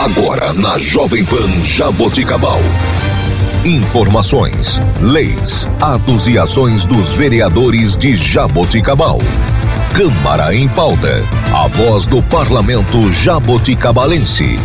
Agora na Jovem Pan Jaboticabal. Informações, leis, atos e ações dos vereadores de Jaboticabal. Câmara em pauta. A voz do parlamento jaboticabalense.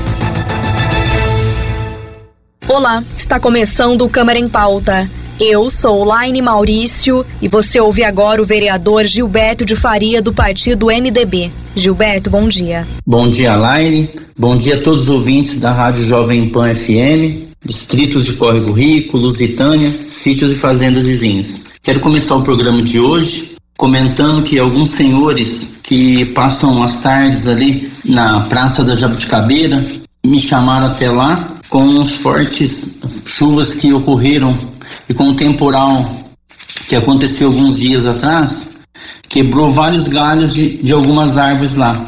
Olá, está começando o Câmara em Pauta. Eu sou Laine Maurício e você ouve agora o vereador Gilberto de Faria do partido MDB. Gilberto, bom dia. Bom dia, Laine. Bom dia a todos os ouvintes da Rádio Jovem Pan FM, distritos de Córrego Rico, Lusitânia, sítios e fazendas vizinhos. Quero começar o programa de hoje comentando que alguns senhores que passam as tardes ali na Praça da Jabuticabeira me chamaram até lá com as fortes chuvas que ocorreram e com o temporal que aconteceu alguns dias atrás, quebrou vários galhos de, de algumas árvores lá.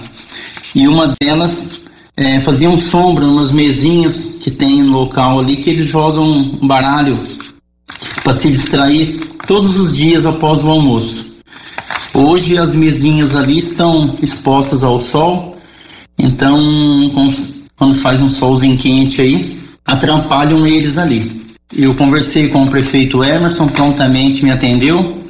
E uma delas é, faziam sombra umas mesinhas que tem no local ali que eles jogam um baralho para se distrair todos os dias após o almoço. Hoje as mesinhas ali estão expostas ao sol, então quando faz um solzinho quente aí, atrapalham eles ali. Eu conversei com o prefeito Emerson, prontamente me atendeu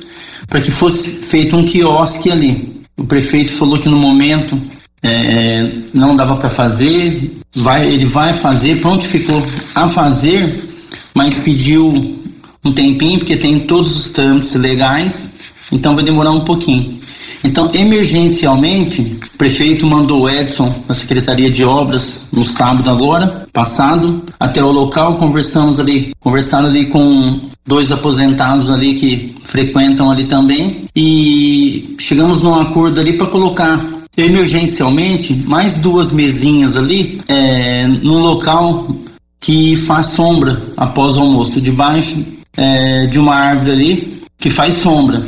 para que fosse feito um quiosque ali. O prefeito falou que no momento é, não dava para fazer, vai, ele vai fazer, prontificou a fazer, mas pediu um tempinho porque tem todos os trâmites legais, então vai demorar um pouquinho. Então, emergencialmente, o prefeito mandou o Edson na Secretaria de Obras no sábado agora, passado, até o local, conversamos ali, conversando ali com dois aposentados ali que frequentam ali também e chegamos num acordo ali para colocar emergencialmente mais duas mesinhas ali é, no local que faz sombra após o almoço, debaixo é, de uma árvore ali que faz sombra.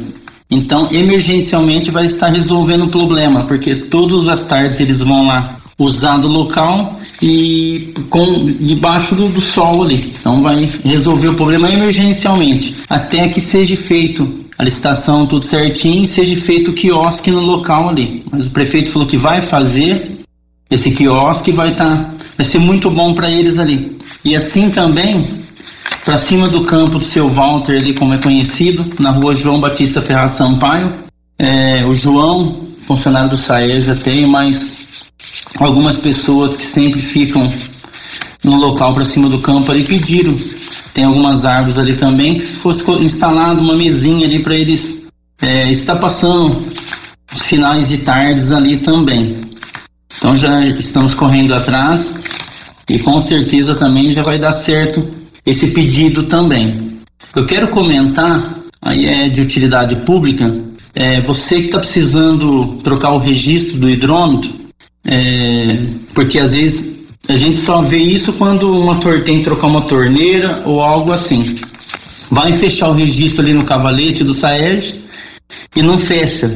Então, emergencialmente vai estar resolvendo o problema, porque todas as tardes eles vão lá usar do local e com debaixo do, do sol ali. Então vai resolver o problema emergencialmente, até que seja feito a licitação tudo certinho, seja feito o quiosque no local ali. Mas o prefeito falou que vai fazer esse quiosque vai estar tá, vai ser muito bom para eles ali. E assim também para cima do campo do seu Walter, ali como é conhecido, na rua João Batista Ferraz Sampaio. É, o João, funcionário do SAE, já tem, mas algumas pessoas que sempre ficam no local para cima do campo ali pediram. Tem algumas árvores ali também que fosse instalado uma mesinha ali para eles é, estar passando os finais de tardes ali também. Então já estamos correndo atrás e com certeza também já vai dar certo esse pedido também. Eu quero comentar, aí é de utilidade pública, é, você que está precisando trocar o registro do hidrômetro, é, porque às vezes a gente só vê isso quando o motor tem que trocar uma torneira ou algo assim. Vai fechar o registro ali no cavalete do Saed e não fecha.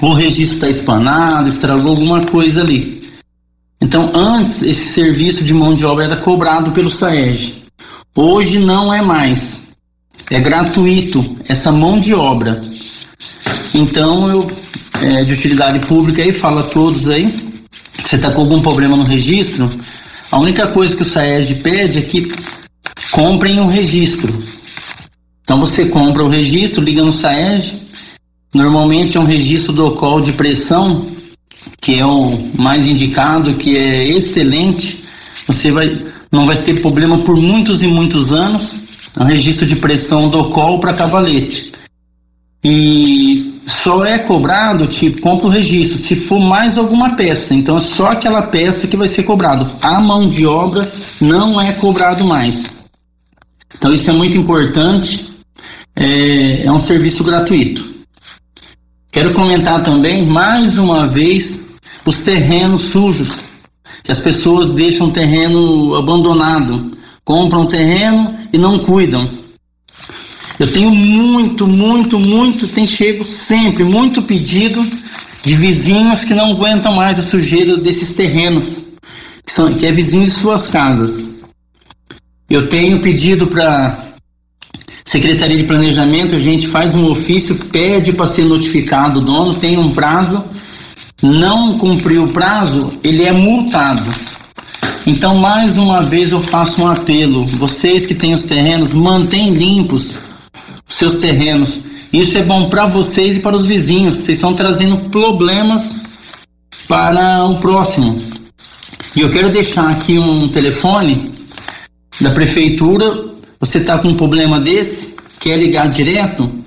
O registro está espanado, estragou alguma coisa ali. Então, antes, esse serviço de mão de obra era cobrado pelo SAEG. Hoje não é mais. É gratuito essa mão de obra. Então eu é, de utilidade pública aí fala a todos aí. Você está com algum problema no registro? A única coisa que o SAED pede é que comprem um registro. Então você compra o registro, liga no SAED. Normalmente é um registro do call de pressão, que é o mais indicado, que é excelente. Você vai não vai ter problema por muitos e muitos anos. Um registro de pressão do col para cavalete. E só é cobrado, tipo, compra o registro, se for mais alguma peça. Então é só aquela peça que vai ser cobrado. A mão de obra não é cobrado mais. Então isso é muito importante. É, é um serviço gratuito. Quero comentar também, mais uma vez, os terrenos sujos que as pessoas deixam o terreno abandonado, compram terreno e não cuidam. Eu tenho muito, muito, muito, tem chego sempre, muito pedido de vizinhos que não aguentam mais a sujeira desses terrenos, que, são, que é vizinho de suas casas. Eu tenho pedido para Secretaria de Planejamento, a gente faz um ofício, pede para ser notificado o dono, tem um prazo não cumpriu o prazo, ele é multado. Então, mais uma vez, eu faço um apelo. Vocês que têm os terrenos, mantêm limpos os seus terrenos. Isso é bom para vocês e para os vizinhos. Vocês estão trazendo problemas para o próximo. E eu quero deixar aqui um telefone da prefeitura. Você está com um problema desse? Quer ligar direto?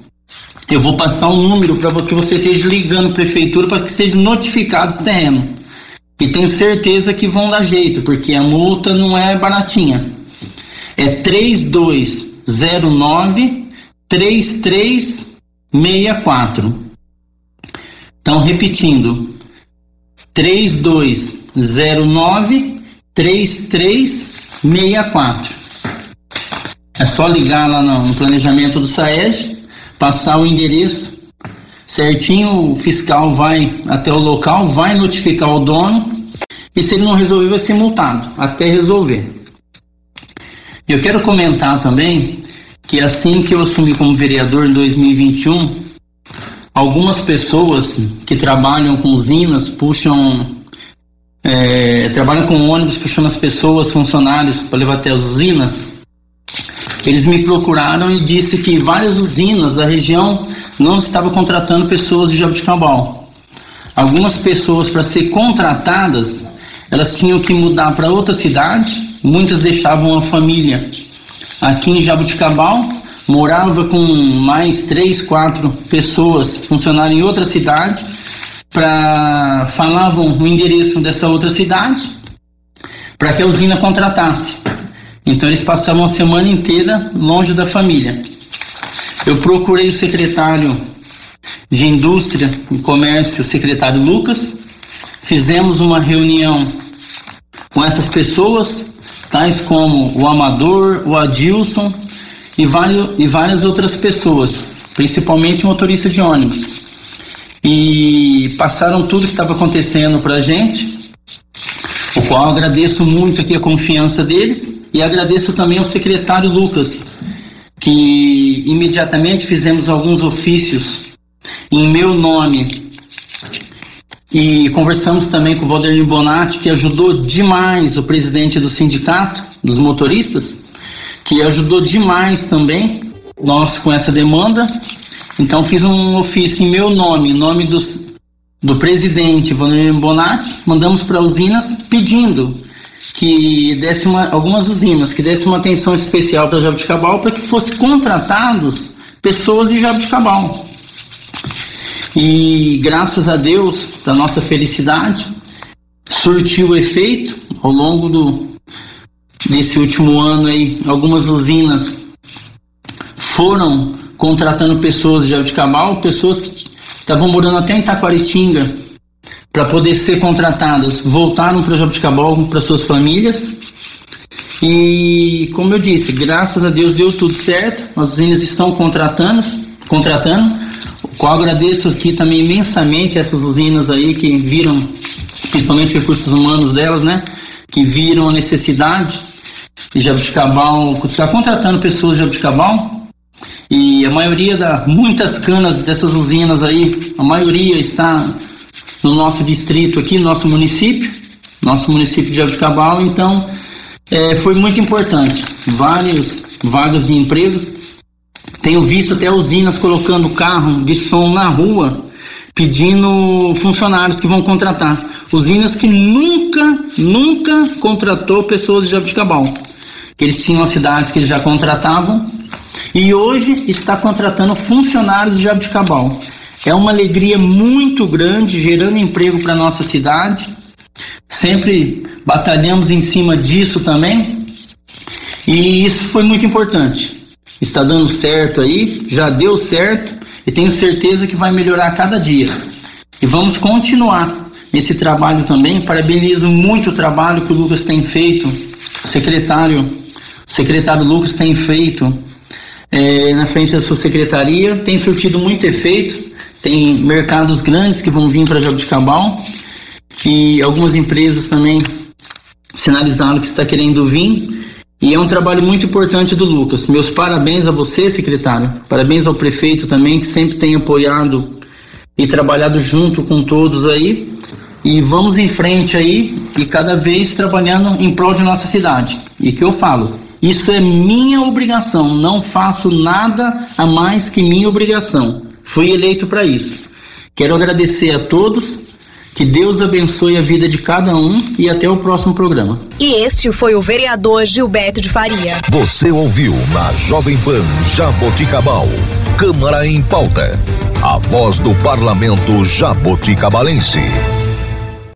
Eu vou passar um número para que você esteja ligando a prefeitura para que seja notificado esse terreno. E tenho certeza que vão dar jeito, porque a multa não é baratinha. É 3209 3364. Então, repetindo, 3209 3364. É só ligar lá no, planejamento do SAED, passar o endereço certinho, o fiscal vai até o local, vai notificar o dono e se ele não resolver vai ser multado até resolver. Eu quero comentar também que assim que eu assumi como vereador em 2021, algumas pessoas que trabalham com usinas puxam é, trabalham com ônibus puxando as pessoas, funcionários para levar até as usinas. Eles me procuraram e disse que várias usinas da região não estavam contratando pessoas de Jabuticabal. Algumas pessoas para ser contratadas, elas tinham que mudar para outra cidade, muitas deixavam a família aqui em Jabuticabal, morava com mais três, quatro pessoas funcionando em outra cidade, para falavam o endereço dessa outra cidade, para que a usina contratasse. Então eles passavam a semana inteira longe da família. Eu procurei o secretário de Indústria e Comércio, o secretário Lucas, fizemos uma reunião com essas pessoas, tais como o Amador, o Adilson e, vários, e várias outras pessoas, principalmente motorista de ônibus. E passaram tudo que estava acontecendo para a gente, o qual agradeço muito aqui a confiança deles e agradeço também ao secretário Lucas, que imediatamente fizemos alguns ofícios em meu nome e conversamos também com o Valdemir Bonatti, que ajudou demais o presidente do sindicato dos motoristas, que ajudou demais também nós com essa demanda. Então fiz um ofício em meu nome, em nome dos, do presidente Valdemir Bonatti, mandamos para usinas pedindo que desse uma, algumas usinas que desse uma atenção especial para Jabuticabal para que fossem contratados pessoas de Jabuticabal. E graças a Deus, da nossa felicidade, surtiu efeito ao longo do, desse último ano aí, algumas usinas foram contratando pessoas de Jabuticabal, pessoas que estavam morando até em Taquaritinga, para poder ser contratadas voltaram para Jabuticabal para suas famílias. E como eu disse, graças a Deus deu tudo certo. As usinas estão contratando, contratando. Qual agradeço aqui também imensamente essas usinas aí que viram, principalmente recursos humanos delas, né? Que viram a necessidade de Jabuticabal, está contratando pessoas de Jabuticabal. E a maioria da, muitas canas dessas usinas aí, a maioria está no nosso distrito aqui, nosso município, nosso município de Jabuticabal, então é, foi muito importante. Várias vagas de empregos. Tenho visto até usinas colocando carro de som na rua, pedindo funcionários que vão contratar. Usinas que nunca, nunca contratou pessoas de Jabuticabal. Eles tinham as cidades que eles já contratavam e hoje está contratando funcionários de Jabuticabal. É uma alegria muito grande, gerando emprego para nossa cidade. Sempre batalhamos em cima disso também. E isso foi muito importante. Está dando certo aí, já deu certo e tenho certeza que vai melhorar cada dia. E vamos continuar nesse trabalho também. Parabenizo muito o trabalho que o Lucas tem feito, secretário, secretário Lucas tem feito é, na frente da sua secretaria, tem surtido muito efeito tem mercados grandes que vão vir para Jabuticabal e algumas empresas também sinalizaram que está querendo vir. E é um trabalho muito importante do Lucas. Meus parabéns a você, secretário. Parabéns ao prefeito também, que sempre tem apoiado e trabalhado junto com todos aí. e vamos em frente aí e cada vez trabalhando em prol de nossa cidade. E que eu falo, isso é minha obrigação, não faço nada a mais que minha obrigação. Fui eleito para isso. Quero agradecer a todos que Deus abençoe a vida de cada um e até o próximo programa. E este foi o vereador Gilberto de Faria. Você ouviu na Jovem Pan Jaboticabal. Câmara em pauta. A voz do parlamento jaboticabalense.